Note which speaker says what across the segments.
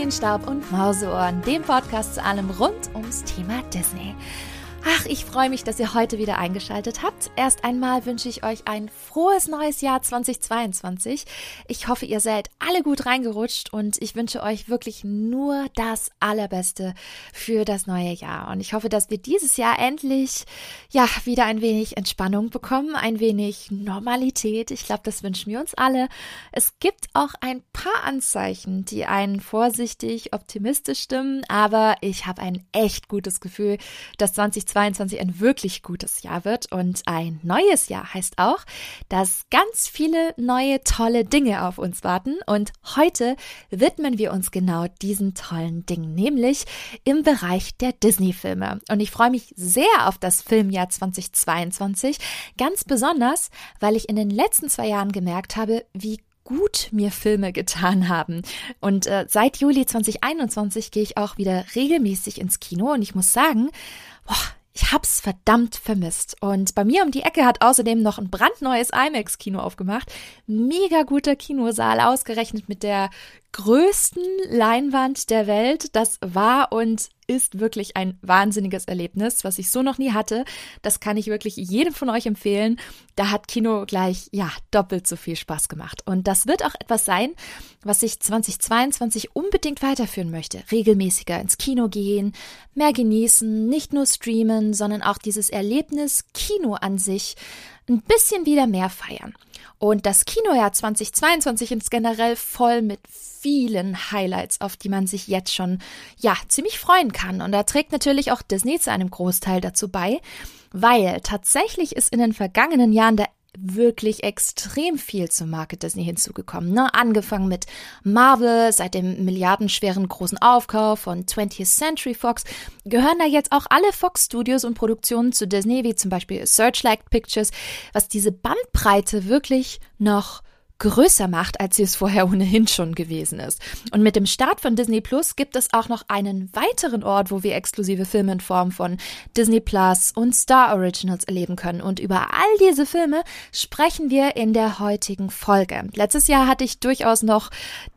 Speaker 1: Feenstaub und Mauseohren, dem Podcast zu allem rund ums Thema Disney. Ach, ich freue mich, dass ihr heute wieder eingeschaltet habt. Erst einmal wünsche ich euch ein frohes neues Jahr 2022. Ich hoffe, ihr seid alle gut reingerutscht und ich wünsche euch wirklich nur das Allerbeste für das neue Jahr. Und ich hoffe, dass wir dieses Jahr endlich, ja, wieder ein wenig Entspannung bekommen, ein wenig Normalität. Ich glaube, das wünschen wir uns alle. Es gibt auch ein paar Anzeichen, die einen vorsichtig optimistisch stimmen, aber ich habe ein echt gutes Gefühl, dass 2022 2022 ein wirklich gutes Jahr wird und ein neues Jahr heißt auch, dass ganz viele neue tolle Dinge auf uns warten und heute widmen wir uns genau diesen tollen Dingen, nämlich im Bereich der Disney-Filme. Und ich freue mich sehr auf das Filmjahr 2022, ganz besonders, weil ich in den letzten zwei Jahren gemerkt habe, wie gut mir Filme getan haben. Und äh, seit Juli 2021 gehe ich auch wieder regelmäßig ins Kino und ich muss sagen, boah, ich hab's verdammt vermisst. Und bei mir um die Ecke hat außerdem noch ein brandneues IMAX-Kino aufgemacht. Mega guter Kinosaal, ausgerechnet mit der größten Leinwand der Welt. Das war und ist wirklich ein wahnsinniges Erlebnis, was ich so noch nie hatte. Das kann ich wirklich jedem von euch empfehlen. Da hat Kino gleich, ja, doppelt so viel Spaß gemacht. Und das wird auch etwas sein, was ich 2022 unbedingt weiterführen möchte. Regelmäßiger ins Kino gehen, mehr genießen, nicht nur streamen, sondern auch dieses Erlebnis Kino an sich ein bisschen wieder mehr feiern. Und das Kinojahr 2022 ist generell voll mit vielen Highlights, auf die man sich jetzt schon, ja, ziemlich freuen kann. Und da trägt natürlich auch Disney zu einem Großteil dazu bei, weil tatsächlich ist in den vergangenen Jahren der wirklich extrem viel zum Marke Disney hinzugekommen. Ne? Angefangen mit Marvel, seit dem milliardenschweren großen Aufkauf von 20th Century Fox, gehören da jetzt auch alle Fox Studios und Produktionen zu Disney, wie zum Beispiel Searchlight Pictures, was diese Bandbreite wirklich noch größer macht, als sie es vorher ohnehin schon gewesen ist. Und mit dem Start von Disney Plus gibt es auch noch einen weiteren Ort, wo wir exklusive Filme in Form von Disney Plus und Star Originals erleben können. Und über all diese Filme sprechen wir in der heutigen Folge. Letztes Jahr hatte ich durchaus noch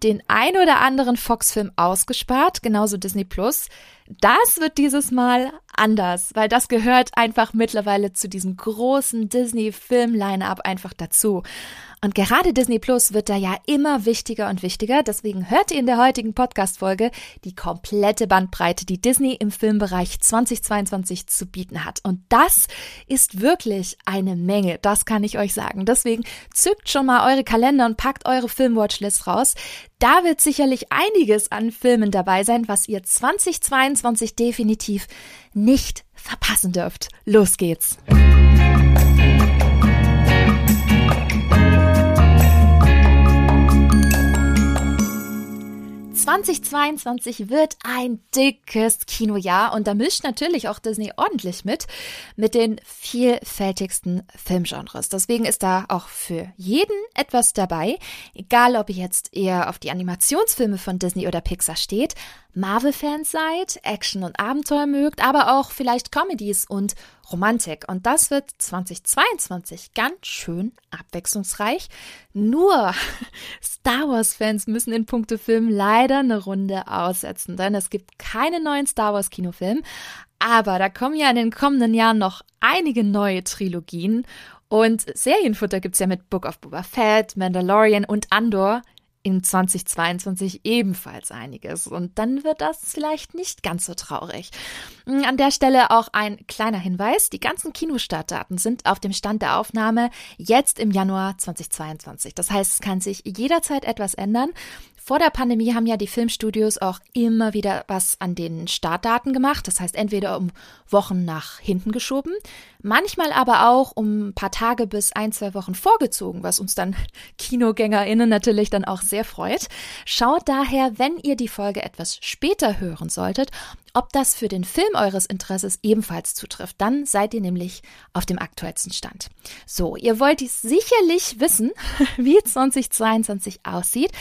Speaker 1: den ein oder anderen Fox-Film ausgespart, genauso Disney Plus. Das wird dieses Mal anders, weil das gehört einfach mittlerweile zu diesem großen Disney-Film-Line-Up einfach dazu. Und gerade Disney Plus wird da ja immer wichtiger und wichtiger. Deswegen hört ihr in der heutigen Podcast-Folge die komplette Bandbreite, die Disney im Filmbereich 2022 zu bieten hat. Und das ist wirklich eine Menge. Das kann ich euch sagen. Deswegen zückt schon mal eure Kalender und packt eure Filmwatchlist raus. Da wird sicherlich einiges an Filmen dabei sein, was ihr 2022 definitiv nicht verpassen dürft. Los geht's! 2022 wird ein dickes Kinojahr und da mischt natürlich auch Disney ordentlich mit, mit den vielfältigsten Filmgenres. Deswegen ist da auch für jeden etwas dabei, egal ob ihr jetzt eher auf die Animationsfilme von Disney oder Pixar steht, Marvel-Fans seid, Action und Abenteuer mögt, aber auch vielleicht Comedies und Romantik. Und das wird 2022 ganz schön abwechslungsreich. Nur Star Wars-Fans müssen in puncto Film leider eine Runde aussetzen, denn es gibt keinen neuen Star Wars-Kinofilm. Aber da kommen ja in den kommenden Jahren noch einige neue Trilogien. Und Serienfutter gibt's ja mit Book of Boba Fett, Mandalorian und Andor in 2022 ebenfalls einiges. Und dann wird das vielleicht nicht ganz so traurig. Hm, an der Stelle auch ein kleiner Hinweis. Die ganzen Kinostartdaten sind auf dem Stand der Aufnahme jetzt im Januar 2022. Das heißt, es kann sich jederzeit etwas ändern. Vor der Pandemie haben ja die Filmstudios auch immer wieder was an den Startdaten gemacht. Das heißt, entweder um Wochen nach hinten geschoben, manchmal aber auch um ein paar Tage bis ein, zwei Wochen vorgezogen, was uns dann KinogängerInnen natürlich dann auch sehr freut. Schaut daher, wenn ihr die Folge etwas später hören solltet, ob das für den Film eures Interesses ebenfalls zutrifft. Dann seid ihr nämlich auf dem aktuellsten Stand. So, ihr wollt sicherlich wissen, wie 2022 aussieht.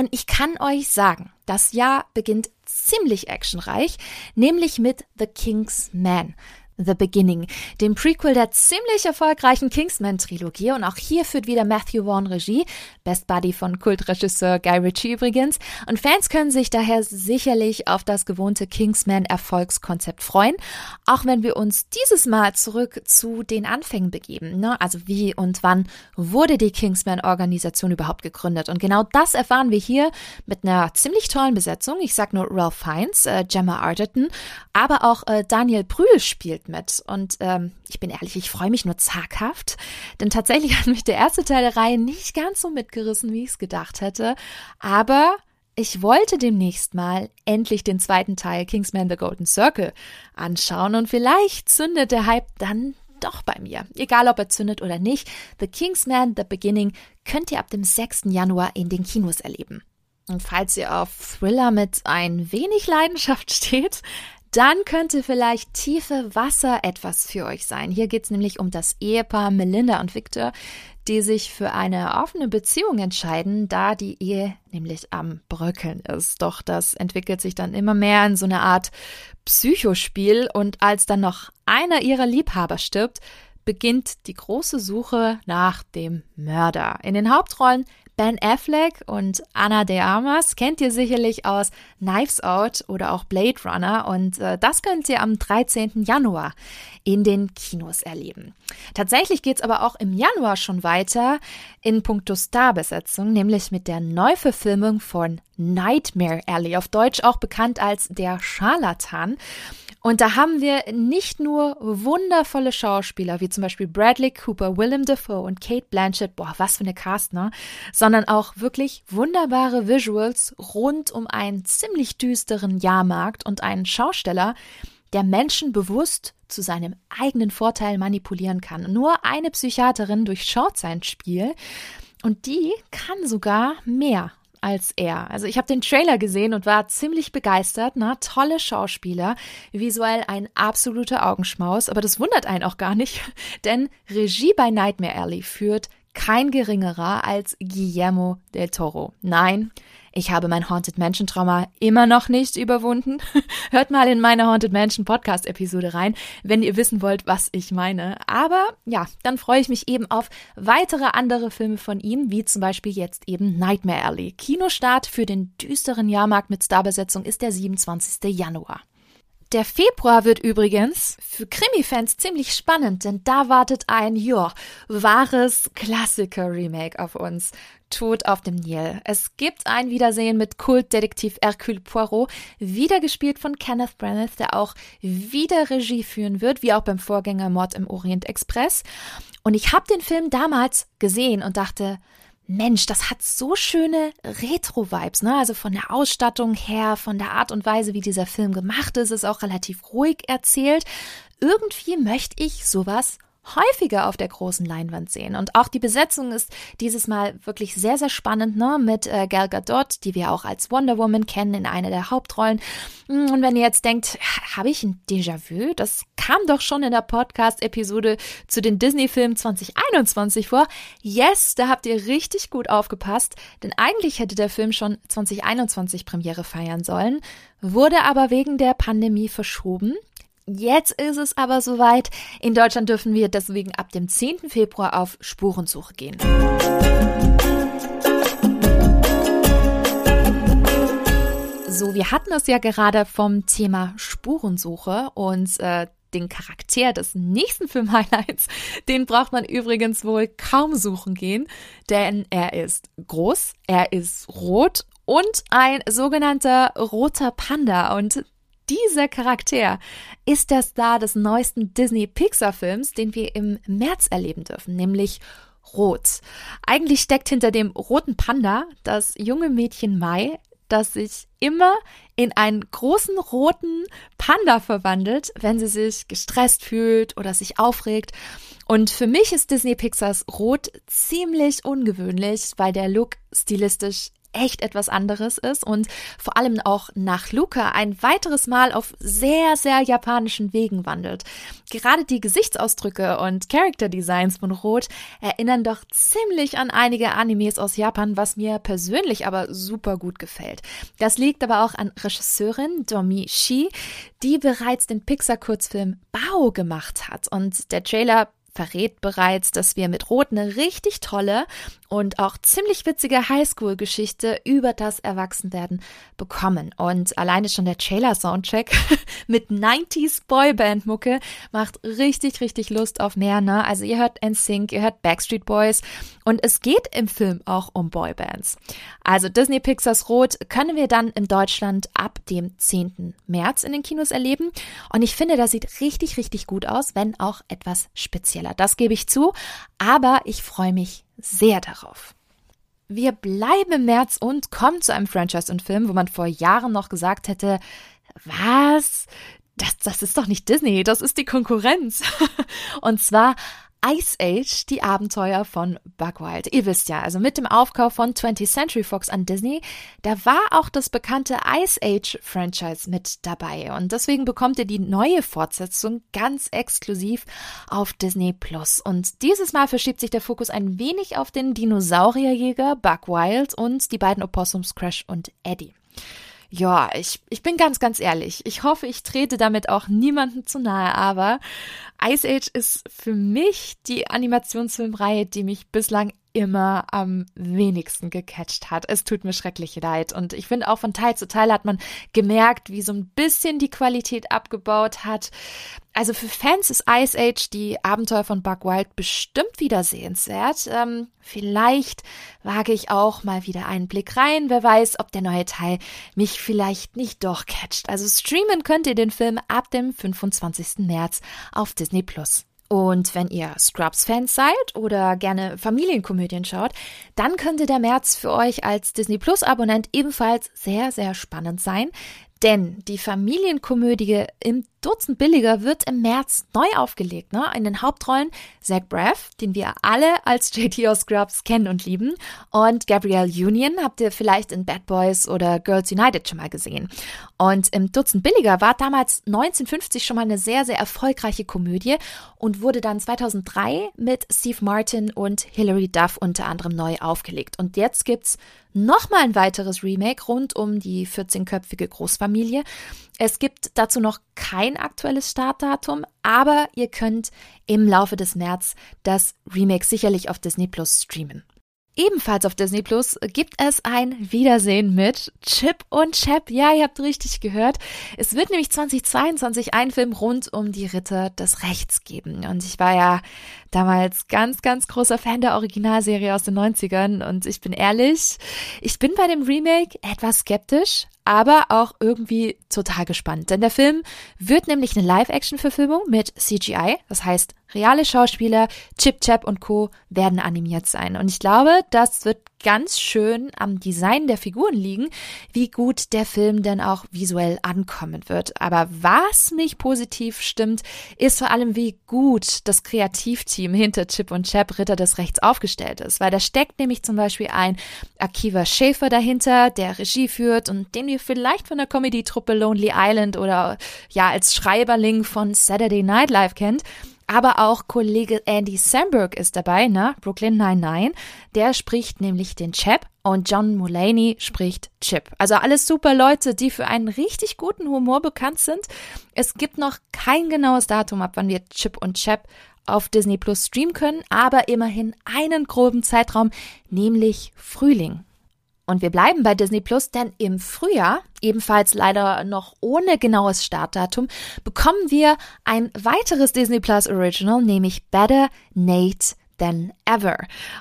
Speaker 1: Und ich kann euch sagen, das Jahr beginnt ziemlich actionreich, nämlich mit The King's Man. The Beginning, dem Prequel der ziemlich erfolgreichen Kingsman-Trilogie. Und auch hier führt wieder Matthew Vaughn Regie, Best Buddy von Kultregisseur Guy Ritchie übrigens. Und Fans können sich daher sicherlich auf das gewohnte Kingsman-Erfolgskonzept freuen, auch wenn wir uns dieses Mal zurück zu den Anfängen begeben. Ne? Also wie und wann wurde die Kingsman-Organisation überhaupt gegründet? Und genau das erfahren wir hier mit einer ziemlich tollen Besetzung. Ich sag nur Ralph Fiennes, äh, Gemma Arterton, aber auch äh, Daniel Brühl spielt mit. Und ähm, ich bin ehrlich, ich freue mich nur zaghaft, denn tatsächlich hat mich der erste Teil der Reihe nicht ganz so mitgerissen, wie ich es gedacht hätte. Aber ich wollte demnächst mal endlich den zweiten Teil Kingsman The Golden Circle anschauen und vielleicht zündet der Hype dann doch bei mir. Egal ob er zündet oder nicht, The Kingsman The Beginning könnt ihr ab dem 6. Januar in den Kinos erleben. Und falls ihr auf Thriller mit ein wenig Leidenschaft steht, dann könnte vielleicht tiefe Wasser etwas für euch sein. Hier geht es nämlich um das Ehepaar Melinda und Victor, die sich für eine offene Beziehung entscheiden, da die Ehe nämlich am Bröckeln ist. Doch das entwickelt sich dann immer mehr in so eine Art Psychospiel und als dann noch einer ihrer Liebhaber stirbt, beginnt die große Suche nach dem Mörder. In den Hauptrollen Ben Affleck und Anna de Armas kennt ihr sicherlich aus Knives Out oder auch Blade Runner und äh, das könnt ihr am 13. Januar in den Kinos erleben. Tatsächlich geht's aber auch im Januar schon weiter in puncto Starbesetzung, nämlich mit der Neuverfilmung von Nightmare Alley, auf Deutsch auch bekannt als Der Scharlatan. Und da haben wir nicht nur wundervolle Schauspieler, wie zum Beispiel Bradley Cooper, Willem Dafoe und Kate Blanchett, boah, was für eine Cast, ne? Sondern auch wirklich wunderbare Visuals rund um einen ziemlich düsteren Jahrmarkt und einen Schausteller, der Menschen bewusst zu seinem eigenen Vorteil manipulieren kann. Nur eine Psychiaterin durchschaut sein Spiel und die kann sogar mehr als er. Also ich habe den Trailer gesehen und war ziemlich begeistert. Na, tolle Schauspieler, visuell ein absoluter Augenschmaus, aber das wundert einen auch gar nicht, denn Regie bei Nightmare Alley führt kein geringerer als Guillermo del Toro. Nein, ich habe mein Haunted Mansion Trauma immer noch nicht überwunden. Hört mal in meine Haunted Mansion Podcast Episode rein, wenn ihr wissen wollt, was ich meine. Aber ja, dann freue ich mich eben auf weitere andere Filme von ihm, wie zum Beispiel jetzt eben Nightmare Alley. Kinostart für den düsteren Jahrmarkt mit Starbesetzung ist der 27. Januar. Der Februar wird übrigens für Krimi-Fans ziemlich spannend, denn da wartet ein, ja, wahres Klassiker-Remake auf uns. Tod auf dem Nil. Es gibt ein Wiedersehen mit Kultdetektiv Hercule Poirot, wieder gespielt von Kenneth Branagh, der auch wieder Regie führen wird, wie auch beim Vorgänger Mord im Orient Express. Und ich habe den Film damals gesehen und dachte, Mensch, das hat so schöne Retro-Vibes, ne? Also von der Ausstattung her, von der Art und Weise, wie dieser Film gemacht ist, ist auch relativ ruhig erzählt. Irgendwie möchte ich sowas häufiger auf der großen Leinwand sehen. Und auch die Besetzung ist dieses Mal wirklich sehr, sehr spannend, ne? Mit äh, Gal Gadot, die wir auch als Wonder Woman kennen in einer der Hauptrollen. Hm, und wenn ihr jetzt denkt, habe ich ein Déjà-vu? Das kam doch schon in der Podcast-Episode zu den Disney-Filmen 2021 vor. Yes, da habt ihr richtig gut aufgepasst, denn eigentlich hätte der Film schon 2021 Premiere feiern sollen, wurde aber wegen der Pandemie verschoben. Jetzt ist es aber soweit. In Deutschland dürfen wir deswegen ab dem 10. Februar auf Spurensuche gehen. So, wir hatten es ja gerade vom Thema Spurensuche und äh, den Charakter des nächsten Film-Highlights, den braucht man übrigens wohl kaum suchen gehen, denn er ist groß, er ist rot und ein sogenannter roter Panda und dieser Charakter ist der Star des neuesten Disney-Pixar-Films, den wir im März erleben dürfen, nämlich Rot. Eigentlich steckt hinter dem roten Panda das junge Mädchen Mai, das sich immer in einen großen roten Panda verwandelt, wenn sie sich gestresst fühlt oder sich aufregt. Und für mich ist Disney Pixars Rot ziemlich ungewöhnlich, weil der Look stilistisch echt etwas anderes ist und vor allem auch nach Luca ein weiteres Mal auf sehr, sehr japanischen Wegen wandelt. Gerade die Gesichtsausdrücke und Character Designs von Rot erinnern doch ziemlich an einige Animes aus Japan, was mir persönlich aber super gut gefällt. Das liegt aber auch an Regisseurin Domi Shi, die bereits den Pixar-Kurzfilm Bao gemacht hat. Und der Trailer verrät bereits, dass wir mit Rot eine richtig tolle und auch ziemlich witzige Highschool-Geschichte über das Erwachsenwerden bekommen. Und alleine schon der Trailer-Soundtrack mit 90s Boyband-Mucke macht richtig, richtig Lust auf mehr. Ne? Also ihr hört NSYNC, ihr hört Backstreet Boys und es geht im Film auch um Boybands. Also Disney Pixars Rot können wir dann in Deutschland ab dem 10. März in den Kinos erleben. Und ich finde, das sieht richtig, richtig gut aus, wenn auch etwas spezieller. Das gebe ich zu. Aber ich freue mich sehr darauf. Wir bleiben im März und kommen zu einem Franchise und Film, wo man vor Jahren noch gesagt hätte, was? Das, das ist doch nicht Disney, das ist die Konkurrenz. und zwar Ice Age, die Abenteuer von Bugwild. Ihr wisst ja, also mit dem Aufkauf von 20th Century Fox an Disney, da war auch das bekannte Ice Age Franchise mit dabei. Und deswegen bekommt ihr die neue Fortsetzung ganz exklusiv auf Disney Plus. Und dieses Mal verschiebt sich der Fokus ein wenig auf den Dinosaurierjäger Bugwild und die beiden Opossums Crash und Eddie. Ja, ich, ich bin ganz, ganz ehrlich. Ich hoffe, ich trete damit auch niemandem zu nahe, aber Ice Age ist für mich die Animationsfilmreihe, die mich bislang immer am wenigsten gecatcht hat. Es tut mir schrecklich leid. Und ich finde auch von Teil zu Teil hat man gemerkt, wie so ein bisschen die Qualität abgebaut hat. Also für Fans ist Ice Age die Abenteuer von Buck Wild bestimmt wieder sehenswert. Ähm, vielleicht wage ich auch mal wieder einen Blick rein. Wer weiß, ob der neue Teil mich vielleicht nicht doch catcht. Also streamen könnt ihr den Film ab dem 25. März auf Disney Plus. Und wenn ihr Scrubs-Fans seid oder gerne Familienkomödien schaut, dann könnte der März für euch als Disney Plus-Abonnent ebenfalls sehr, sehr spannend sein. Denn die Familienkomödie im Dutzend billiger wird im März neu aufgelegt. Ne? In den Hauptrollen Zach Braff, den wir alle als JT aus Scrubs kennen und lieben, und Gabrielle Union habt ihr vielleicht in Bad Boys oder Girls United schon mal gesehen. Und im Dutzend billiger war damals 1950 schon mal eine sehr, sehr erfolgreiche Komödie und wurde dann 2003 mit Steve Martin und Hilary Duff unter anderem neu aufgelegt. Und jetzt gibt's nochmal ein weiteres Remake rund um die 14-köpfige Großfamilie. Es gibt dazu noch kein aktuelles Startdatum, aber ihr könnt im Laufe des März das Remake sicherlich auf Disney Plus streamen. Ebenfalls auf Disney Plus gibt es ein Wiedersehen mit Chip und Chap. Ja, ihr habt richtig gehört. Es wird nämlich 2022 einen Film rund um die Ritter des Rechts geben. Und ich war ja damals ganz, ganz großer Fan der Originalserie aus den 90ern. Und ich bin ehrlich, ich bin bei dem Remake etwas skeptisch, aber auch irgendwie total gespannt. Denn der Film wird nämlich eine Live-Action-Verfilmung mit CGI. Das heißt, reale Schauspieler, Chip Chap und Co. werden animiert sein. Und ich glaube, das wird ganz schön am Design der Figuren liegen, wie gut der Film denn auch visuell ankommen wird. Aber was mich positiv stimmt, ist vor allem, wie gut das Kreativteam hinter Chip und Chap Ritter des Rechts aufgestellt ist. Weil da steckt nämlich zum Beispiel ein Akiva Schäfer dahinter, der Regie führt und den wir vielleicht von der Comedy-Truppe Lonely Island oder ja als Schreiberling von Saturday Night Live kennt. Aber auch Kollege Andy Samberg ist dabei, ne? Brooklyn 99. Der spricht nämlich den Chap und John Mulaney spricht Chip. Also alles super Leute, die für einen richtig guten Humor bekannt sind. Es gibt noch kein genaues Datum, ab wann wir Chip und Chap auf Disney Plus streamen können, aber immerhin einen groben Zeitraum, nämlich Frühling. Und wir bleiben bei Disney Plus, denn im Frühjahr, ebenfalls leider noch ohne genaues Startdatum, bekommen wir ein weiteres Disney Plus Original, nämlich Better Nate than ever.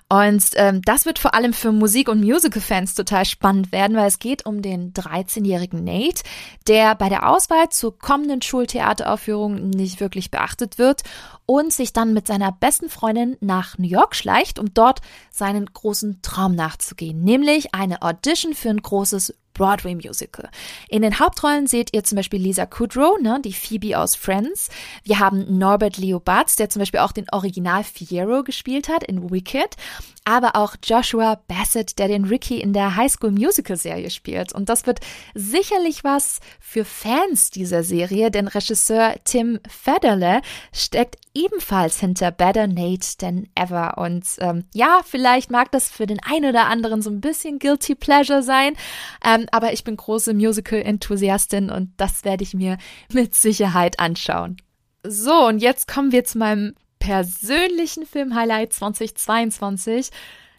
Speaker 1: Und ähm, das wird vor allem für Musik- und Musical-Fans total spannend werden, weil es geht um den 13-jährigen Nate, der bei der Auswahl zur kommenden Schultheateraufführung nicht wirklich beachtet wird und sich dann mit seiner besten Freundin nach New York schleicht, um dort seinen großen Traum nachzugehen, nämlich eine Audition für ein großes Broadway-Musical. In den Hauptrollen seht ihr zum Beispiel Lisa Kudrow, ne, die Phoebe aus Friends. Wir haben Norbert Leo Batz, der zum Beispiel auch den Original Fiero gespielt hat in Wicked. Aber auch Joshua Bassett, der den Ricky in der High School Musical Serie spielt. Und das wird sicherlich was für Fans dieser Serie, denn Regisseur Tim Federle steckt ebenfalls hinter Better Nate Than Ever. Und ähm, ja, vielleicht mag das für den einen oder anderen so ein bisschen Guilty Pleasure sein, ähm, aber ich bin große Musical-Enthusiastin und das werde ich mir mit Sicherheit anschauen. So, und jetzt kommen wir zu meinem persönlichen Filmhighlight 2022.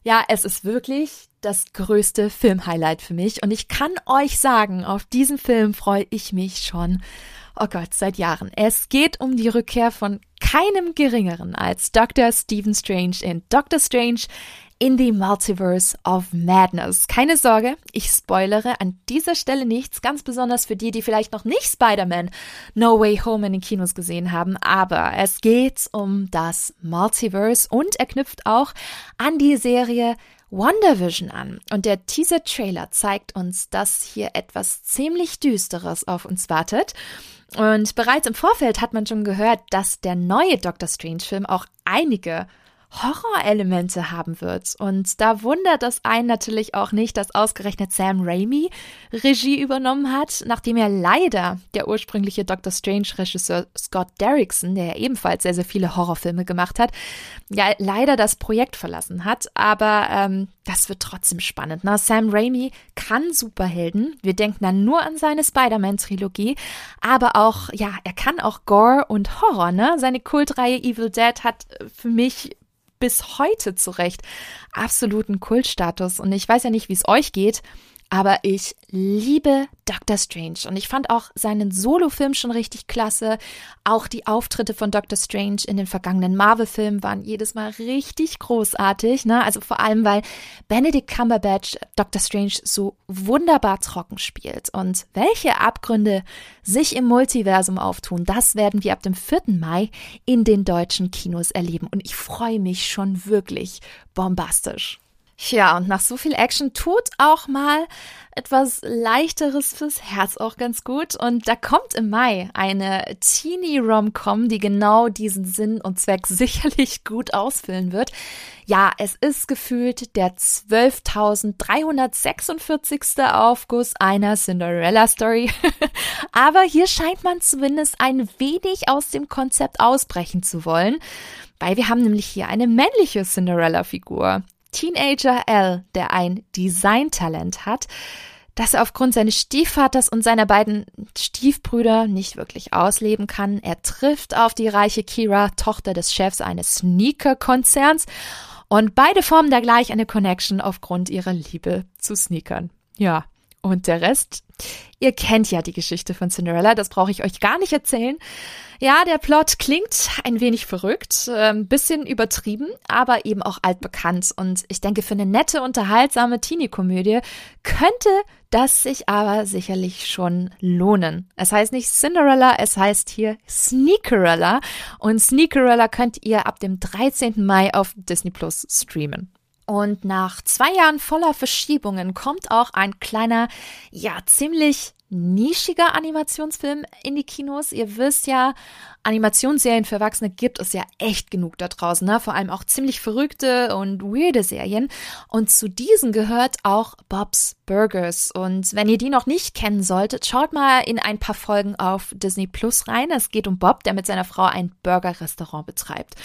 Speaker 1: Ja, es ist wirklich das größte Filmhighlight für mich und ich kann euch sagen, auf diesen Film freue ich mich schon oh Gott, seit Jahren. Es geht um die Rückkehr von keinem geringeren als Dr. Stephen Strange in Doctor Strange in the Multiverse of Madness. Keine Sorge, ich spoilere an dieser Stelle nichts, ganz besonders für die, die vielleicht noch nicht Spider-Man No Way Home in den Kinos gesehen haben, aber es geht um das Multiverse und er knüpft auch an die Serie WandaVision an und der Teaser-Trailer zeigt uns, dass hier etwas ziemlich Düsteres auf uns wartet. Und bereits im Vorfeld hat man schon gehört, dass der neue Doctor Strange-Film auch einige Horrorelemente haben wird. Und da wundert es einen natürlich auch nicht, dass ausgerechnet Sam Raimi Regie übernommen hat, nachdem er leider der ursprüngliche Doctor Strange-Regisseur Scott Derrickson, der ebenfalls sehr, sehr viele Horrorfilme gemacht hat, ja leider das Projekt verlassen hat. Aber ähm, das wird trotzdem spannend. Ne? Sam Raimi kann Superhelden. Wir denken dann nur an seine Spider-Man-Trilogie, aber auch, ja, er kann auch Gore und Horror. Ne? Seine Kultreihe Evil Dead hat für mich bis heute zurecht absoluten Kultstatus. Und ich weiß ja nicht, wie es euch geht, aber ich liebe Doctor Strange und ich fand auch seinen Solo-Film schon richtig klasse. Auch die Auftritte von Doctor Strange in den vergangenen Marvel-Filmen waren jedes Mal richtig großartig. Ne? Also vor allem, weil Benedict Cumberbatch Doctor Strange so wunderbar trocken spielt. Und welche Abgründe sich im Multiversum auftun, das werden wir ab dem 4. Mai in den deutschen Kinos erleben. Und ich freue mich schon wirklich bombastisch. Ja, und nach so viel Action tut auch mal etwas leichteres fürs Herz auch ganz gut. Und da kommt im Mai eine Teenie-Rom-Com, die genau diesen Sinn und Zweck sicherlich gut ausfüllen wird. Ja, es ist gefühlt der 12.346. Aufguss einer Cinderella-Story. Aber hier scheint man zumindest ein wenig aus dem Konzept ausbrechen zu wollen, weil wir haben nämlich hier eine männliche Cinderella-Figur. Teenager L, der ein Designtalent hat, das er aufgrund seines Stiefvaters und seiner beiden Stiefbrüder nicht wirklich ausleben kann. Er trifft auf die reiche Kira, Tochter des Chefs eines Sneaker-Konzerns, und beide formen da gleich eine Connection aufgrund ihrer Liebe zu Sneakern. Ja, und der Rest? Ihr kennt ja die Geschichte von Cinderella, das brauche ich euch gar nicht erzählen. Ja, der Plot klingt ein wenig verrückt, ein ähm, bisschen übertrieben, aber eben auch altbekannt. Und ich denke, für eine nette, unterhaltsame Teenie-Komödie könnte das sich aber sicherlich schon lohnen. Es heißt nicht Cinderella, es heißt hier Sneakerella. Und Sneakerella könnt ihr ab dem 13. Mai auf Disney Plus streamen. Und nach zwei Jahren voller Verschiebungen kommt auch ein kleiner, ja, ziemlich nischiger Animationsfilm in die Kinos. Ihr wisst ja, Animationsserien für Erwachsene gibt es ja echt genug da draußen, ne? vor allem auch ziemlich verrückte und weirde Serien. Und zu diesen gehört auch Bob's Burgers. Und wenn ihr die noch nicht kennen solltet, schaut mal in ein paar Folgen auf Disney Plus rein. Es geht um Bob, der mit seiner Frau ein Burger-Restaurant betreibt.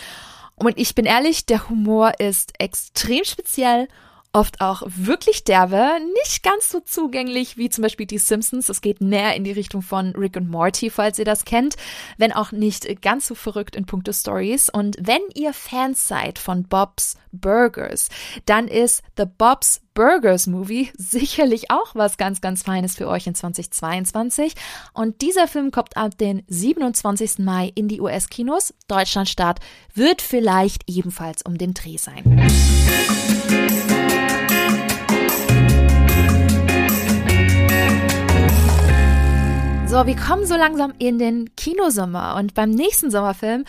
Speaker 1: Und ich bin ehrlich, der Humor ist extrem speziell oft auch wirklich derbe, nicht ganz so zugänglich wie zum Beispiel die Simpsons. Es geht mehr in die Richtung von Rick und Morty, falls ihr das kennt, wenn auch nicht ganz so verrückt in puncto Stories. Und wenn ihr Fans seid von Bob's Burgers, dann ist The Bob's Burgers Movie sicherlich auch was ganz, ganz Feines für euch in 2022. Und dieser Film kommt ab den 27. Mai in die US-Kinos. Deutschlandstart wird vielleicht ebenfalls um den Dreh sein. So, wir kommen so langsam in den Kinosommer und beim nächsten Sommerfilm,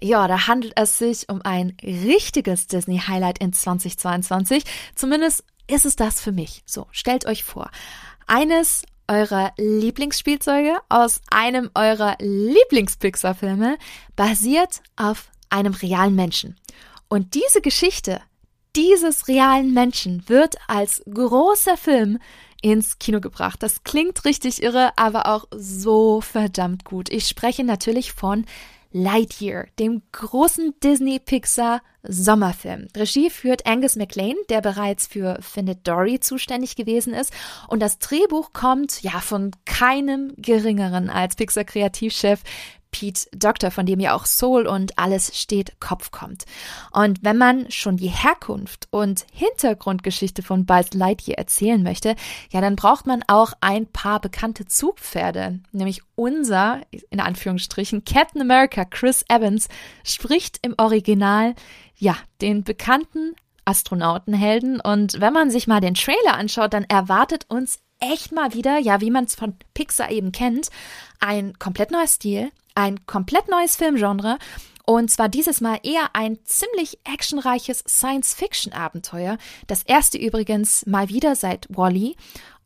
Speaker 1: ja, da handelt es sich um ein richtiges Disney-Highlight in 2022. Zumindest ist es das für mich. So, stellt euch vor. eines eurer Lieblingsspielzeuge aus einem eurer Lieblings-Pixar-Filme basiert auf einem realen Menschen. Und diese Geschichte dieses realen Menschen wird als großer Film ins Kino gebracht. Das klingt richtig irre, aber auch so verdammt gut. Ich spreche natürlich von Lightyear, dem großen Disney-Pixar-Sommerfilm. Regie führt Angus MacLean, der bereits für Findet Dory zuständig gewesen ist. Und das Drehbuch kommt ja von keinem geringeren als Pixar-Kreativchef Pete Doctor, von dem ja auch Soul und alles steht Kopf kommt. Und wenn man schon die Herkunft und Hintergrundgeschichte von Buzz Lightyear erzählen möchte, ja, dann braucht man auch ein paar bekannte Zugpferde. Nämlich unser, in Anführungsstrichen, Captain America Chris Evans spricht im Original, ja, den bekannten Astronautenhelden. Und wenn man sich mal den Trailer anschaut, dann erwartet uns echt mal wieder, ja, wie man es von Pixar eben kennt, ein komplett neuer Stil, ein komplett neues Filmgenre und zwar dieses Mal eher ein ziemlich actionreiches Science-Fiction-Abenteuer. Das erste übrigens mal wieder seit Wally.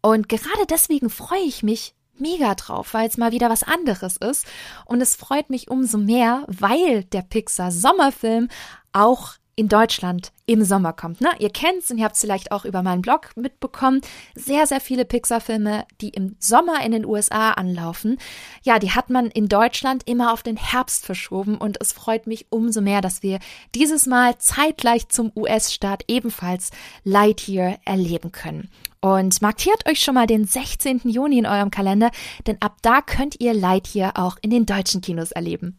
Speaker 1: Und gerade deswegen freue ich mich mega drauf, weil es mal wieder was anderes ist. Und es freut mich umso mehr, weil der Pixar Sommerfilm auch in Deutschland im Sommer kommt. Ne? Ihr kennt's und ihr habt es vielleicht auch über meinen Blog mitbekommen. Sehr, sehr viele Pixar-Filme, die im Sommer in den USA anlaufen. Ja, die hat man in Deutschland immer auf den Herbst verschoben und es freut mich umso mehr, dass wir dieses Mal zeitgleich zum US-Start ebenfalls Lightyear erleben können. Und markiert euch schon mal den 16. Juni in eurem Kalender, denn ab da könnt ihr Lightyear auch in den deutschen Kinos erleben.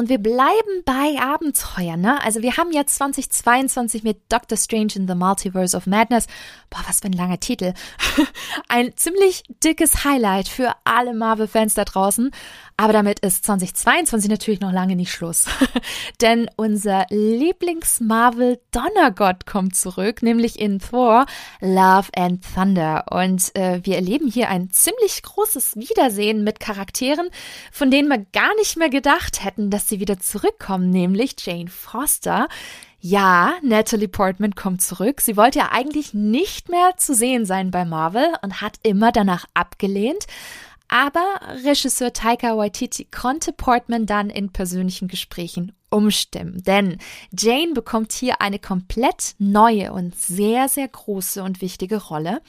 Speaker 1: Und wir bleiben bei Abenteuern, ne? Also wir haben jetzt 2022 mit Doctor Strange in the Multiverse of Madness, boah, was für ein langer Titel, ein ziemlich dickes Highlight für alle Marvel-Fans da draußen. Aber damit ist 2022 natürlich noch lange nicht Schluss. Denn unser Lieblings-Marvel-Donnergott kommt zurück, nämlich in Thor, Love and Thunder. Und äh, wir erleben hier ein ziemlich großes Wiedersehen mit Charakteren, von denen wir gar nicht mehr gedacht hätten, dass sie wieder zurückkommen, nämlich Jane Foster. Ja, Natalie Portman kommt zurück. Sie wollte ja eigentlich nicht mehr zu sehen sein bei Marvel und hat immer danach abgelehnt. Aber Regisseur Taika Waititi konnte Portman dann in persönlichen Gesprächen umstimmen. Denn Jane bekommt hier eine komplett neue und sehr, sehr große und wichtige Rolle.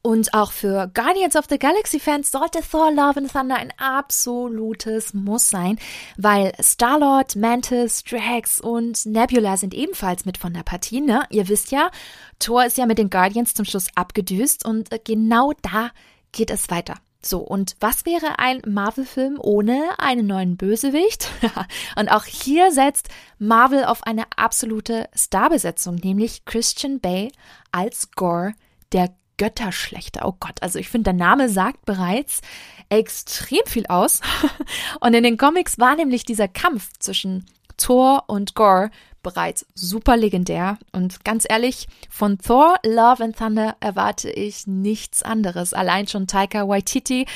Speaker 1: Und auch für Guardians of the Galaxy Fans sollte Thor Love and Thunder ein absolutes Muss sein, weil Star-Lord, Mantis, Drax und Nebula sind ebenfalls mit von der Partie. Ne? Ihr wisst ja, Thor ist ja mit den Guardians zum Schluss abgedüst und genau da geht es weiter. So, und was wäre ein Marvel-Film ohne einen neuen Bösewicht? und auch hier setzt Marvel auf eine absolute Starbesetzung, nämlich Christian Bay als Gore, der Götterschlechter. Oh Gott, also ich finde, der Name sagt bereits extrem viel aus. und in den Comics war nämlich dieser Kampf zwischen Thor und Gore bereits super legendär. Und ganz ehrlich, von Thor, Love and Thunder erwarte ich nichts anderes. Allein schon Taika Waititi.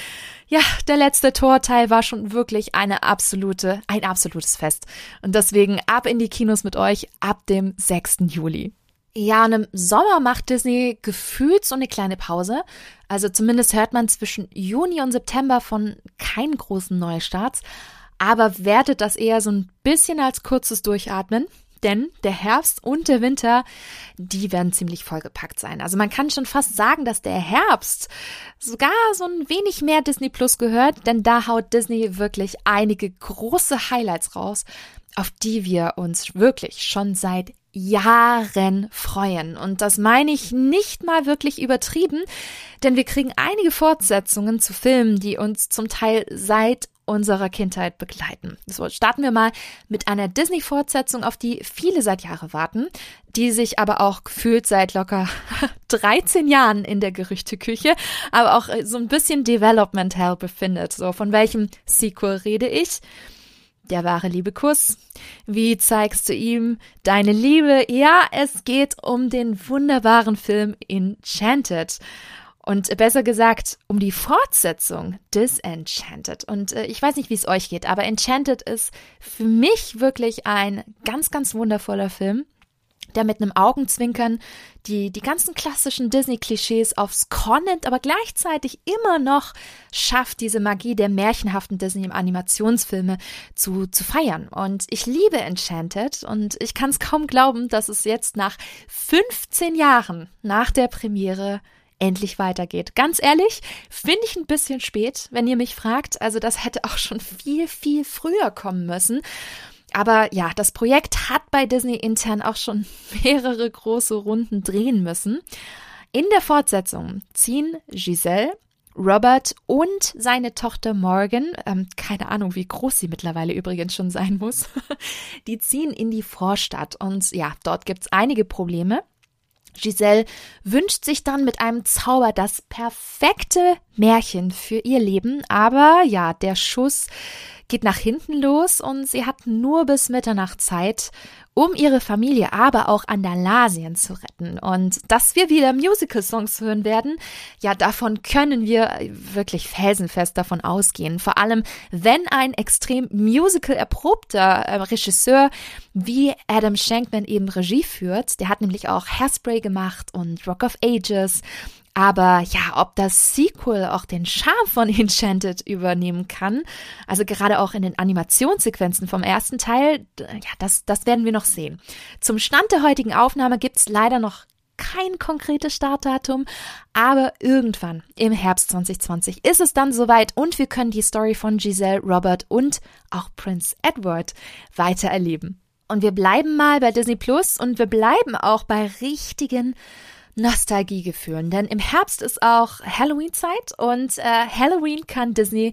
Speaker 1: Ja, der letzte Thor-Teil war schon wirklich eine absolute, ein absolutes Fest. Und deswegen ab in die Kinos mit euch ab dem 6. Juli. Ja, und im Sommer macht Disney gefühlt so eine kleine Pause. Also zumindest hört man zwischen Juni und September von keinen großen Neustarts aber wertet das eher so ein bisschen als kurzes Durchatmen. Denn der Herbst und der Winter, die werden ziemlich vollgepackt sein. Also man kann schon fast sagen, dass der Herbst sogar so ein wenig mehr Disney Plus gehört, denn da haut Disney wirklich einige große Highlights raus, auf die wir uns wirklich schon seit Jahren freuen. Und das meine ich nicht mal wirklich übertrieben, denn wir kriegen einige Fortsetzungen zu Filmen, die uns zum Teil seit unserer Kindheit begleiten. So, starten wir mal mit einer Disney-Fortsetzung, auf die viele seit Jahren warten, die sich aber auch gefühlt seit locker 13 Jahren in der Gerüchteküche, aber auch so ein bisschen Development Hell befindet. So, von welchem Sequel rede ich? Der wahre Liebekuss. Wie zeigst du ihm deine Liebe? Ja, es geht um den wunderbaren Film Enchanted. Und besser gesagt, um die Fortsetzung Disenchanted. Und äh, ich weiß nicht, wie es euch geht, aber Enchanted ist für mich wirklich ein ganz, ganz wundervoller Film der mit einem Augenzwinkern die, die ganzen klassischen Disney-Klischees aufs Korn nimmt, aber gleichzeitig immer noch schafft, diese Magie der märchenhaften Disney-Animationsfilme zu, zu feiern. Und ich liebe Enchanted und ich kann es kaum glauben, dass es jetzt nach 15 Jahren nach der Premiere endlich weitergeht. Ganz ehrlich, finde ich ein bisschen spät, wenn ihr mich fragt. Also das hätte auch schon viel, viel früher kommen müssen. Aber ja, das Projekt hat bei Disney intern auch schon mehrere große Runden drehen müssen. In der Fortsetzung ziehen Giselle, Robert und seine Tochter Morgan, ähm, keine Ahnung, wie groß sie mittlerweile übrigens schon sein muss, die ziehen in die Vorstadt und ja, dort gibt's einige Probleme. Giselle wünscht sich dann mit einem Zauber das perfekte Märchen für ihr Leben, aber ja, der Schuss geht nach hinten los und sie hat nur bis Mitternacht Zeit, um ihre Familie, aber auch Andalasien zu retten. Und dass wir wieder Musical-Songs hören werden, ja, davon können wir wirklich felsenfest davon ausgehen. Vor allem, wenn ein extrem musical-erprobter äh, Regisseur wie Adam Shankman eben Regie führt, der hat nämlich auch Hairspray gemacht und Rock of Ages aber ja, ob das Sequel auch den Charme von Enchanted übernehmen kann, also gerade auch in den Animationssequenzen vom ersten Teil, ja, das, das werden wir noch sehen. Zum Stand der heutigen Aufnahme gibt's leider noch kein konkretes Startdatum, aber irgendwann im Herbst 2020 ist es dann soweit und wir können die Story von Giselle, Robert und auch Prince Edward weiter erleben. Und wir bleiben mal bei Disney Plus und wir bleiben auch bei richtigen Nostalgiegefühlen. Denn im Herbst ist auch Halloween-Zeit und äh, Halloween kann Disney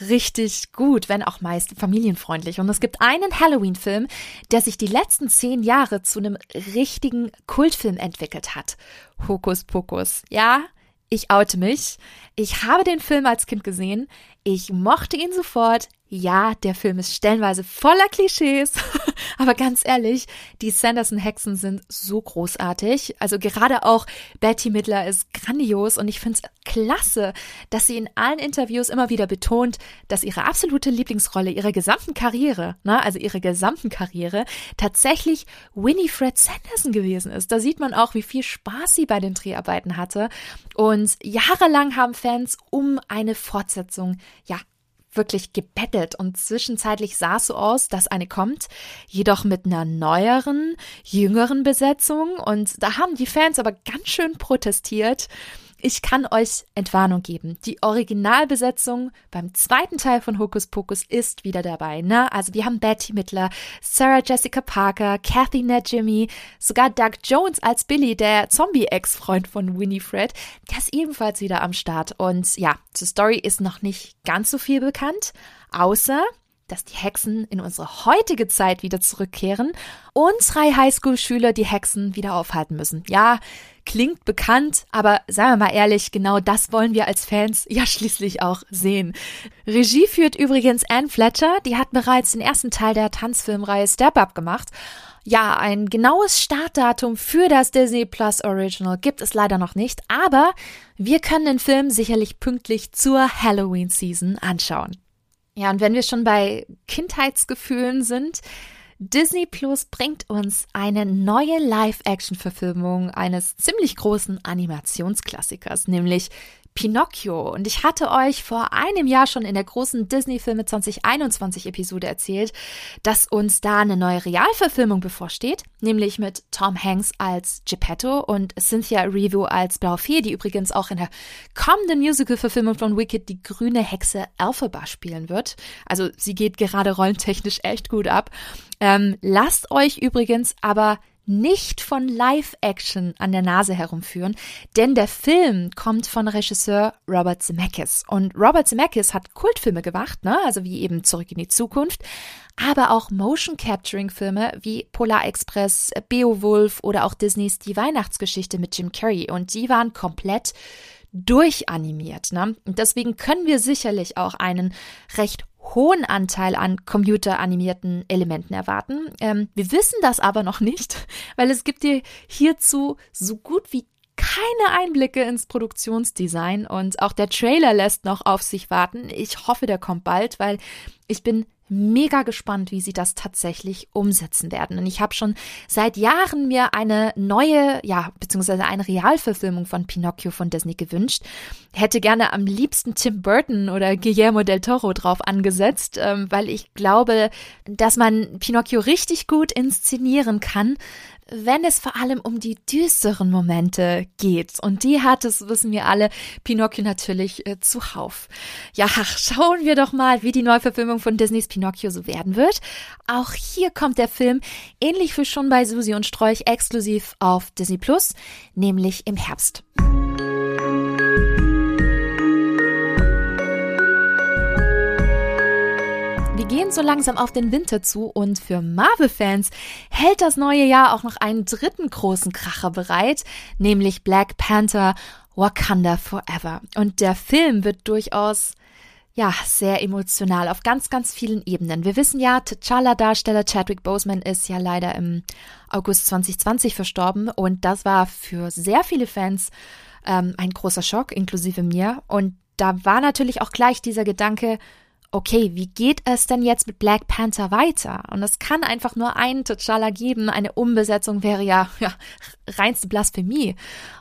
Speaker 1: richtig gut, wenn auch meist familienfreundlich. Und es gibt einen Halloween-Film, der sich die letzten zehn Jahre zu einem richtigen Kultfilm entwickelt hat. Hokus Pokus. Ja, ich oute mich. Ich habe den Film als Kind gesehen. Ich mochte ihn sofort. Ja, der Film ist stellenweise voller Klischees, aber ganz ehrlich, die Sanderson-Hexen sind so großartig. Also gerade auch Betty Midler ist grandios und ich finde es klasse, dass sie in allen Interviews immer wieder betont, dass ihre absolute Lieblingsrolle ihrer gesamten Karriere, ne, also ihre gesamten Karriere, tatsächlich Winifred Sanderson gewesen ist. Da sieht man auch, wie viel Spaß sie bei den Dreharbeiten hatte. Und jahrelang haben Fans um eine Fortsetzung, ja, wirklich gebettelt und zwischenzeitlich sah es so aus, dass eine kommt, jedoch mit einer neueren, jüngeren Besetzung. Und da haben die Fans aber ganz schön protestiert ich kann euch Entwarnung geben. Die Originalbesetzung beim zweiten Teil von Hokus Pokus ist wieder dabei. Ne? Also wir haben Betty Mittler, Sarah Jessica Parker, Kathy Najimy, sogar Doug Jones als Billy, der Zombie-Ex-Freund von Winifred, der ist ebenfalls wieder am Start. Und ja, zur Story ist noch nicht ganz so viel bekannt, außer dass die Hexen in unsere heutige Zeit wieder zurückkehren und drei Highschool-Schüler die Hexen wieder aufhalten müssen. Ja, klingt bekannt, aber seien wir mal ehrlich, genau das wollen wir als Fans ja schließlich auch sehen. Regie führt übrigens Anne Fletcher, die hat bereits den ersten Teil der Tanzfilmreihe Step Up gemacht. Ja, ein genaues Startdatum für das Disney Plus Original gibt es leider noch nicht, aber wir können den Film sicherlich pünktlich zur Halloween Season anschauen. Ja, und wenn wir schon bei Kindheitsgefühlen sind, Disney Plus bringt uns eine neue Live-Action-Verfilmung eines ziemlich großen Animationsklassikers, nämlich Pinocchio. Und ich hatte euch vor einem Jahr schon in der großen Disney-Filme 2021 Episode erzählt, dass uns da eine neue Realverfilmung bevorsteht, nämlich mit Tom Hanks als Geppetto und Cynthia Erivo als Blaufee, die übrigens auch in der kommenden Musical-Verfilmung von Wicked die grüne Hexe Elphaba spielen wird. Also sie geht gerade rollentechnisch echt gut ab. Ähm, lasst euch übrigens aber nicht von Live-Action an der Nase herumführen, denn der Film kommt von Regisseur Robert Zemeckis. Und Robert Zemeckis hat Kultfilme gemacht, ne? also wie eben Zurück in die Zukunft, aber auch Motion-Capturing-Filme wie Polar Express, Beowulf oder auch Disneys Die Weihnachtsgeschichte mit Jim Carrey. Und die waren komplett durchanimiert. Ne? Und deswegen können wir sicherlich auch einen recht hohen Anteil an computeranimierten Elementen erwarten. Ähm, wir wissen das aber noch nicht, weil es gibt hier hierzu so gut wie keine Einblicke ins Produktionsdesign und auch der Trailer lässt noch auf sich warten. Ich hoffe, der kommt bald, weil ich bin mega gespannt, wie sie das tatsächlich umsetzen werden. Und ich habe schon seit Jahren mir eine neue, ja, beziehungsweise eine Realverfilmung von Pinocchio von Disney gewünscht. Hätte gerne am liebsten Tim Burton oder Guillermo del Toro drauf angesetzt, ähm, weil ich glaube, dass man Pinocchio richtig gut inszenieren kann, wenn es vor allem um die düsteren Momente geht. Und die hat es, wissen wir alle, Pinocchio natürlich äh, zuhauf. Ja, schauen wir doch mal, wie die Neuverfilmung von Disneys Pinocchio so werden wird. Auch hier kommt der Film, ähnlich wie schon bei Susi und Strolch, exklusiv auf Disney Plus, nämlich im Herbst. Gehen so langsam auf den Winter zu und für Marvel-Fans hält das neue Jahr auch noch einen dritten großen Kracher bereit, nämlich Black Panther Wakanda Forever. Und der Film wird durchaus ja, sehr emotional auf ganz, ganz vielen Ebenen. Wir wissen ja, T'Challa-Darsteller Chadwick Boseman ist ja leider im August 2020 verstorben und das war für sehr viele Fans ähm, ein großer Schock, inklusive mir. Und da war natürlich auch gleich dieser Gedanke, okay, wie geht es denn jetzt mit Black Panther weiter? Und es kann einfach nur einen T'Challa geben. Eine Umbesetzung wäre ja, ja reinste Blasphemie.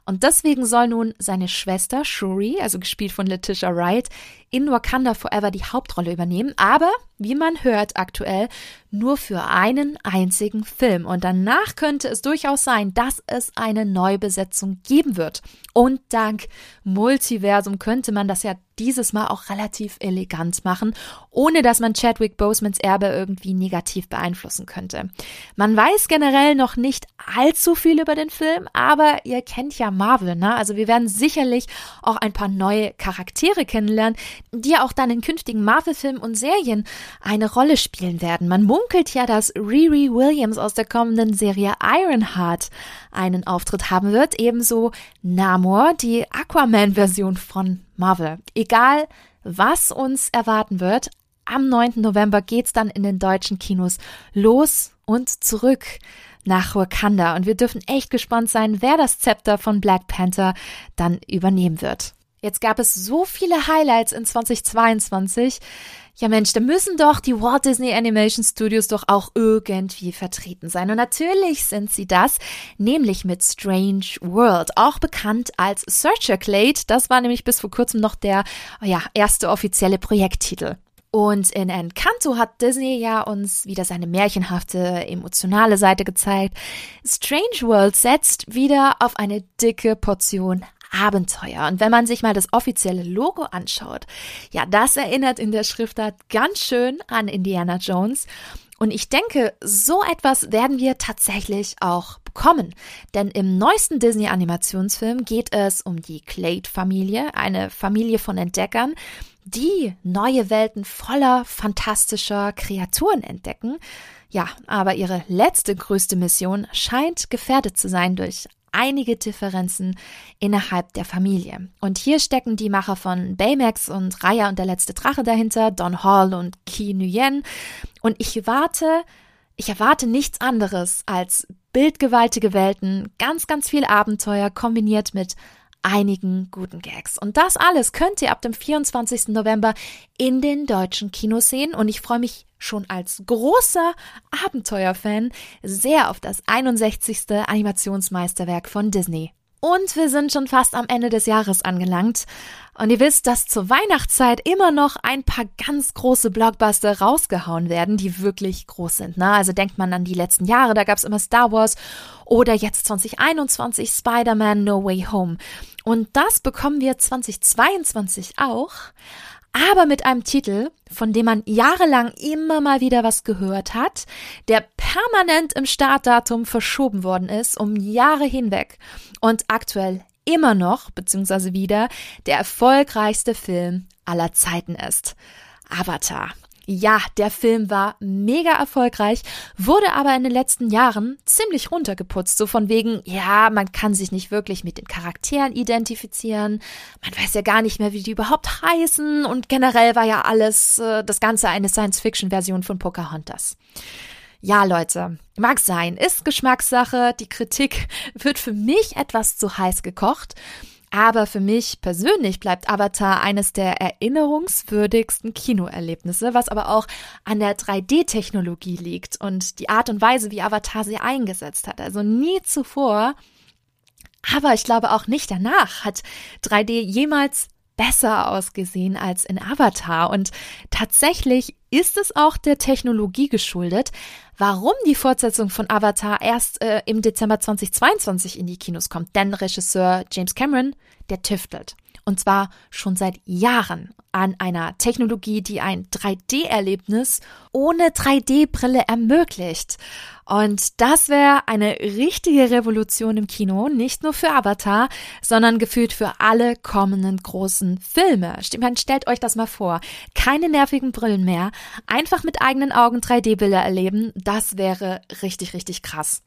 Speaker 1: Und deswegen soll nun seine Schwester Shuri, also gespielt von Letitia Wright, in Wakanda Forever die Hauptrolle übernehmen. Aber, wie man hört aktuell, nur für einen einzigen Film. Und danach könnte es durchaus sein, dass es eine Neubesetzung geben wird. Und dank Multiversum könnte man das ja dieses Mal auch relativ elegant machen, ohne dass man Chadwick Bosemans Erbe irgendwie negativ beeinflussen könnte. Man weiß generell noch nicht allzu viel über den Film, aber ihr kennt ja Marvel, ne? Also wir werden sicherlich auch ein paar neue Charaktere kennenlernen, die auch dann in künftigen Marvel-Filmen und Serien eine Rolle spielen werden. Man munkelt ja, dass Riri Williams aus der kommenden Serie Ironheart einen Auftritt haben wird, ebenso Namor, die Aquaman-Version von Marvel. Egal, was uns erwarten wird, am 9. November geht's dann in den deutschen Kinos los und zurück nach Wakanda und wir dürfen echt gespannt sein, wer das Zepter von Black Panther dann übernehmen wird. Jetzt gab es so viele Highlights in 2022. Ja Mensch, da müssen doch die Walt Disney Animation Studios doch auch irgendwie vertreten sein. Und natürlich sind sie das, nämlich mit Strange World, auch bekannt als Searcher Clade. Das war nämlich bis vor kurzem noch der ja, erste offizielle Projekttitel. Und in Encanto hat Disney ja uns wieder seine märchenhafte, emotionale Seite gezeigt. Strange World setzt wieder auf eine dicke Portion Abenteuer. Und wenn man sich mal das offizielle Logo anschaut, ja, das erinnert in der Schriftart ganz schön an Indiana Jones. Und ich denke, so etwas werden wir tatsächlich auch bekommen. Denn im neuesten Disney-Animationsfilm geht es um die Clade-Familie, eine Familie von Entdeckern, die neue Welten voller fantastischer Kreaturen entdecken. Ja, aber ihre letzte größte Mission scheint gefährdet zu sein durch einige Differenzen innerhalb der Familie. Und hier stecken die Macher von Baymax und Raya und der letzte Drache dahinter, Don Hall und Ki Nguyen. Und ich warte, ich erwarte nichts anderes als bildgewaltige Welten, ganz, ganz viel Abenteuer kombiniert mit einigen guten Gags. Und das alles könnt ihr ab dem 24. November in den deutschen Kinos sehen. Und ich freue mich schon als großer Abenteuerfan sehr auf das 61. Animationsmeisterwerk von Disney. Und wir sind schon fast am Ende des Jahres angelangt. Und ihr wisst, dass zur Weihnachtszeit immer noch ein paar ganz große Blockbuster rausgehauen werden, die wirklich groß sind. Ne? Also denkt man an die letzten Jahre, da gab es immer Star Wars oder jetzt 2021 Spider-Man No Way Home. Und das bekommen wir 2022 auch aber mit einem Titel, von dem man jahrelang immer mal wieder was gehört hat, der permanent im Startdatum verschoben worden ist, um Jahre hinweg und aktuell immer noch, beziehungsweise wieder, der erfolgreichste Film aller Zeiten ist. Avatar. Ja, der Film war mega erfolgreich, wurde aber in den letzten Jahren ziemlich runtergeputzt, so von wegen, ja, man kann sich nicht wirklich mit den Charakteren identifizieren, man weiß ja gar nicht mehr, wie die überhaupt heißen und generell war ja alles, äh, das Ganze eine Science-Fiction-Version von Pocahontas. Ja, Leute, mag sein, ist Geschmackssache. Die Kritik wird für mich etwas zu heiß gekocht. Aber für mich persönlich bleibt Avatar eines der erinnerungswürdigsten Kinoerlebnisse, was aber auch an der 3D-Technologie liegt und die Art und Weise, wie Avatar sie eingesetzt hat. Also nie zuvor, aber ich glaube auch nicht danach hat 3D jemals besser ausgesehen als in Avatar. Und tatsächlich ist es auch der Technologie geschuldet, warum die Fortsetzung von Avatar erst äh, im Dezember 2022 in die Kinos kommt. Denn Regisseur James Cameron, der tüftelt. Und zwar schon seit Jahren an einer Technologie, die ein 3D-Erlebnis ohne 3D-Brille ermöglicht. Und das wäre eine richtige Revolution im Kino, nicht nur für Avatar, sondern gefühlt für alle kommenden großen Filme. Stellt euch das mal vor. Keine nervigen Brillen mehr, einfach mit eigenen Augen 3D-Bilder erleben, das wäre richtig, richtig krass.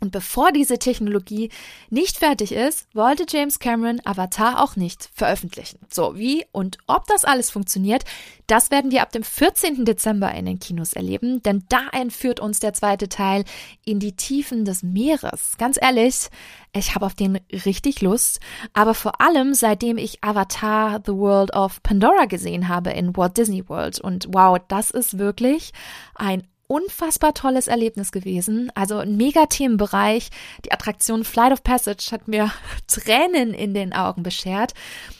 Speaker 1: Und bevor diese Technologie nicht fertig ist, wollte James Cameron Avatar auch nicht veröffentlichen. So, wie und ob das alles funktioniert, das werden wir ab dem 14. Dezember in den Kinos erleben, denn da entführt uns der zweite Teil in die Tiefen des Meeres. Ganz ehrlich, ich habe auf den richtig Lust, aber vor allem seitdem ich Avatar The World of Pandora gesehen habe in Walt Disney World und wow, das ist wirklich ein unfassbar tolles Erlebnis gewesen. Also ein mega Themenbereich. Die Attraktion Flight of Passage hat mir Tränen in den Augen beschert.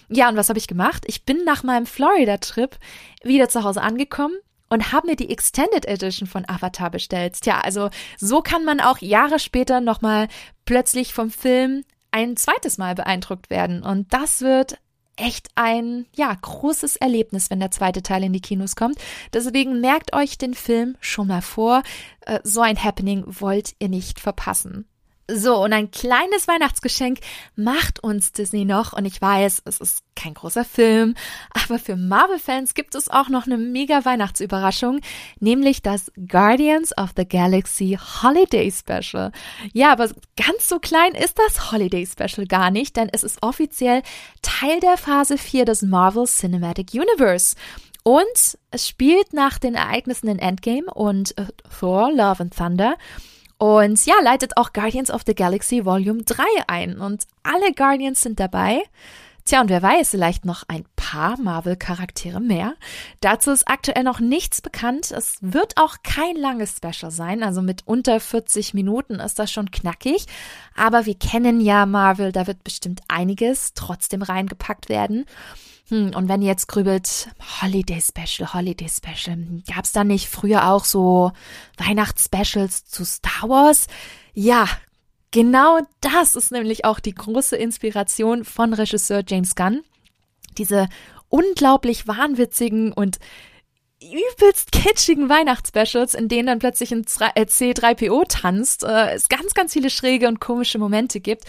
Speaker 1: Ja, und was habe ich gemacht? Ich bin nach meinem Florida-Trip wieder zu Hause angekommen und habe mir die Extended Edition von Avatar bestellt. Tja, also so kann man auch Jahre später nochmal plötzlich vom Film ein zweites Mal beeindruckt werden. Und das wird echt ein, ja, großes Erlebnis, wenn der zweite Teil in die Kinos kommt. Deswegen merkt euch den Film schon mal vor. Äh, so ein Happening wollt ihr nicht verpassen. So, und ein kleines Weihnachtsgeschenk macht uns Disney noch. Und ich weiß, es ist kein großer Film, aber für Marvel-Fans gibt es auch noch eine mega Weihnachtsüberraschung, nämlich das Guardians of the Galaxy Holiday Special. Ja, aber ganz so klein ist das Holiday Special gar nicht, denn es ist offiziell Teil der Phase 4 des Marvel Cinematic Universe. Und es spielt nach den Ereignissen in Endgame und äh, Thor, Love and Thunder. Und ja, leitet auch Guardians of the Galaxy Volume 3 ein. Und alle Guardians sind dabei. Tja, und wer weiß, vielleicht noch ein paar Marvel-Charaktere mehr. Dazu ist aktuell noch nichts bekannt. Es wird auch kein langes Special sein, also mit unter 40 Minuten ist das schon knackig. Aber wir kennen ja Marvel, da wird bestimmt einiges trotzdem reingepackt werden. Hm, und wenn ihr jetzt grübelt, Holiday Special, Holiday Special, gab es da nicht früher auch so Weihnachtsspecials zu Star Wars? Ja, genau das ist nämlich auch die große Inspiration von Regisseur James Gunn. Diese unglaublich wahnwitzigen und übelst kitschigen Weihnachtsspecials, in denen dann plötzlich ein äh, C3PO tanzt, äh, es ganz, ganz viele schräge und komische Momente gibt.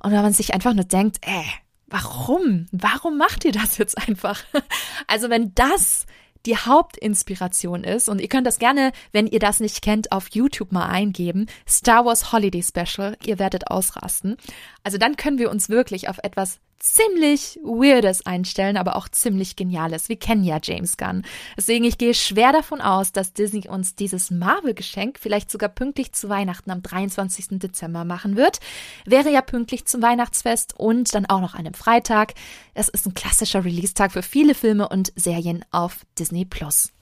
Speaker 1: Und wenn man sich einfach nur denkt, ey, warum? Warum macht ihr das jetzt einfach? Also wenn das die Hauptinspiration ist, und ihr könnt das gerne, wenn ihr das nicht kennt, auf YouTube mal eingeben, Star Wars Holiday Special, ihr werdet ausrasten. Also dann können wir uns wirklich auf etwas ziemlich Weirdes einstellen, aber auch ziemlich Geniales. Wir kennen ja James Gunn. Deswegen, ich gehe schwer davon aus, dass Disney uns dieses Marvel-Geschenk vielleicht sogar pünktlich zu Weihnachten am 23. Dezember machen wird. Wäre ja pünktlich zum Weihnachtsfest und dann auch noch einem Freitag. Es ist ein klassischer Release-Tag für viele Filme und Serien auf Disney Plus.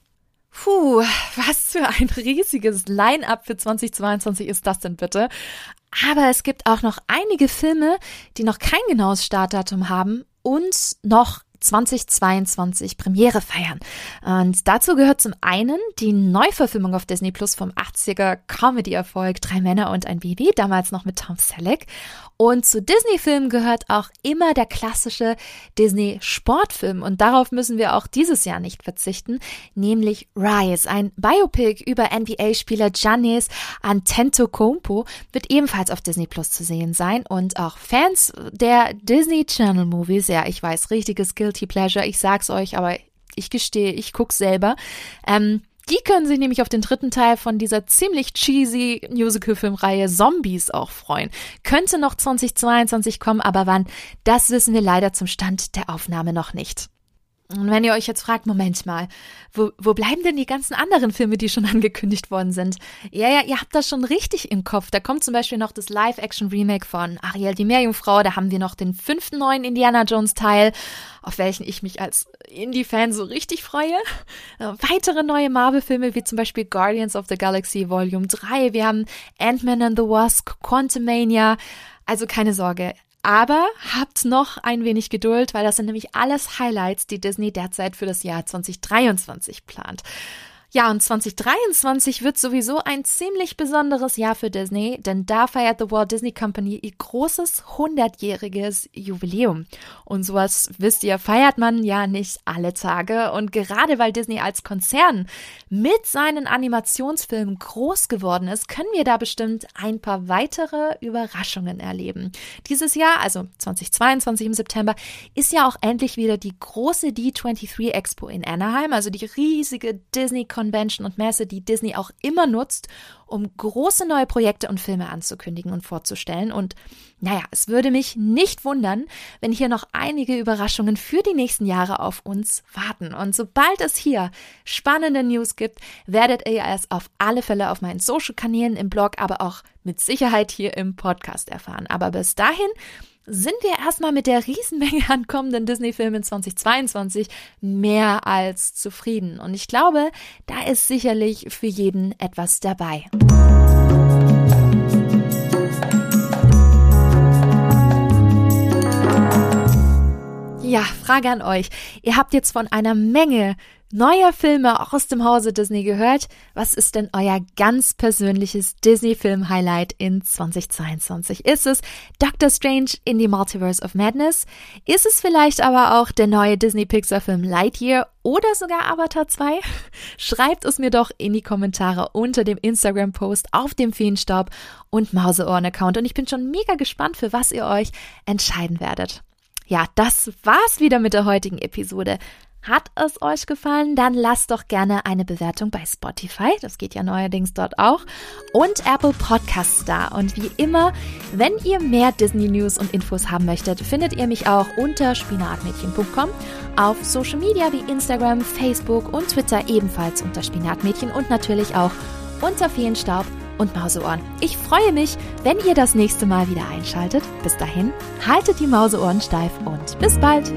Speaker 1: Puh, was für ein riesiges Line-up für 2022 ist das denn bitte? Aber es gibt auch noch einige Filme, die noch kein genaues Startdatum haben und noch 2022 Premiere feiern. Und dazu gehört zum einen die Neuverfilmung auf Disney Plus vom 80er Comedy-Erfolg Drei Männer und ein Baby, damals noch mit Tom Selleck. Und zu Disney-Filmen gehört auch immer der klassische Disney-Sportfilm. Und darauf müssen wir auch dieses Jahr nicht verzichten, nämlich Rise, ein Biopic über NBA-Spieler Giannis Antetokounmpo, wird ebenfalls auf Disney Plus zu sehen sein. Und auch Fans der Disney Channel Movies, ja, ich weiß, richtiges Guilty Pleasure, ich sag's euch, aber ich gestehe, ich guck's selber. Ähm, die können sich nämlich auf den dritten Teil von dieser ziemlich cheesy Musical-Filmreihe Zombies auch freuen. Könnte noch 2022 kommen, aber wann, das wissen wir leider zum Stand der Aufnahme noch nicht. Und wenn ihr euch jetzt fragt, Moment mal, wo, wo bleiben denn die ganzen anderen Filme, die schon angekündigt worden sind? Ja, ja, ihr habt das schon richtig im Kopf. Da kommt zum Beispiel noch das Live-Action-Remake von Ariel die Meerjungfrau. Da haben wir noch den fünften neuen Indiana Jones-Teil, auf welchen ich mich als Indie-Fan so richtig freue. Äh, weitere neue Marvel-Filme, wie zum Beispiel Guardians of the Galaxy Volume 3. Wir haben Ant-Man and the Wasp, Quantumania. Also keine Sorge, aber habt noch ein wenig Geduld, weil das sind nämlich alles Highlights, die Disney derzeit für das Jahr 2023 plant. Ja, und 2023 wird sowieso ein ziemlich besonderes Jahr für Disney, denn da feiert The Walt Disney Company ihr großes 100-jähriges Jubiläum. Und sowas, wisst ihr, feiert man ja nicht alle Tage. Und gerade weil Disney als Konzern mit seinen Animationsfilmen groß geworden ist, können wir da bestimmt ein paar weitere Überraschungen erleben. Dieses Jahr, also 2022 im September, ist ja auch endlich wieder die große D23 Expo in Anaheim, also die riesige Disney Convention und Messe, die Disney auch immer nutzt, um große neue Projekte und Filme anzukündigen und vorzustellen. Und naja, es würde mich nicht wundern, wenn hier noch einige Überraschungen für die nächsten Jahre auf uns warten. Und sobald es hier spannende News gibt, werdet ihr es auf alle Fälle auf meinen Social-Kanälen, im Blog, aber auch mit Sicherheit hier im Podcast erfahren. Aber bis dahin sind wir erstmal mit der Riesenmenge an kommenden Disney-Filmen 2022 mehr als zufrieden. Und ich glaube, da ist sicherlich für jeden etwas dabei. Ja, Frage an euch. Ihr habt jetzt von einer Menge neuer Filme aus dem Hause Disney gehört. Was ist denn euer ganz persönliches Disney-Film-Highlight in 2022? Ist es Doctor Strange in the Multiverse of Madness? Ist es vielleicht aber auch der neue Disney-Pixar-Film Lightyear oder sogar Avatar 2? Schreibt es mir doch in die Kommentare unter dem Instagram-Post auf dem Feenstaub und Mauseohren-Account und ich bin schon mega gespannt, für was ihr euch entscheiden werdet. Ja, das war's wieder mit der heutigen Episode. Hat es euch gefallen? Dann lasst doch gerne eine Bewertung bei Spotify, das geht ja neuerdings dort auch, und Apple Podcasts da. Und wie immer, wenn ihr mehr Disney News und Infos haben möchtet, findet ihr mich auch unter spinatmädchen.com, auf Social Media wie Instagram, Facebook und Twitter ebenfalls unter Spinatmädchen und natürlich auch unter Feenstaub und Mauseohren. Ich freue mich, wenn ihr das nächste Mal wieder einschaltet. Bis dahin, haltet die Mauseohren steif und bis bald!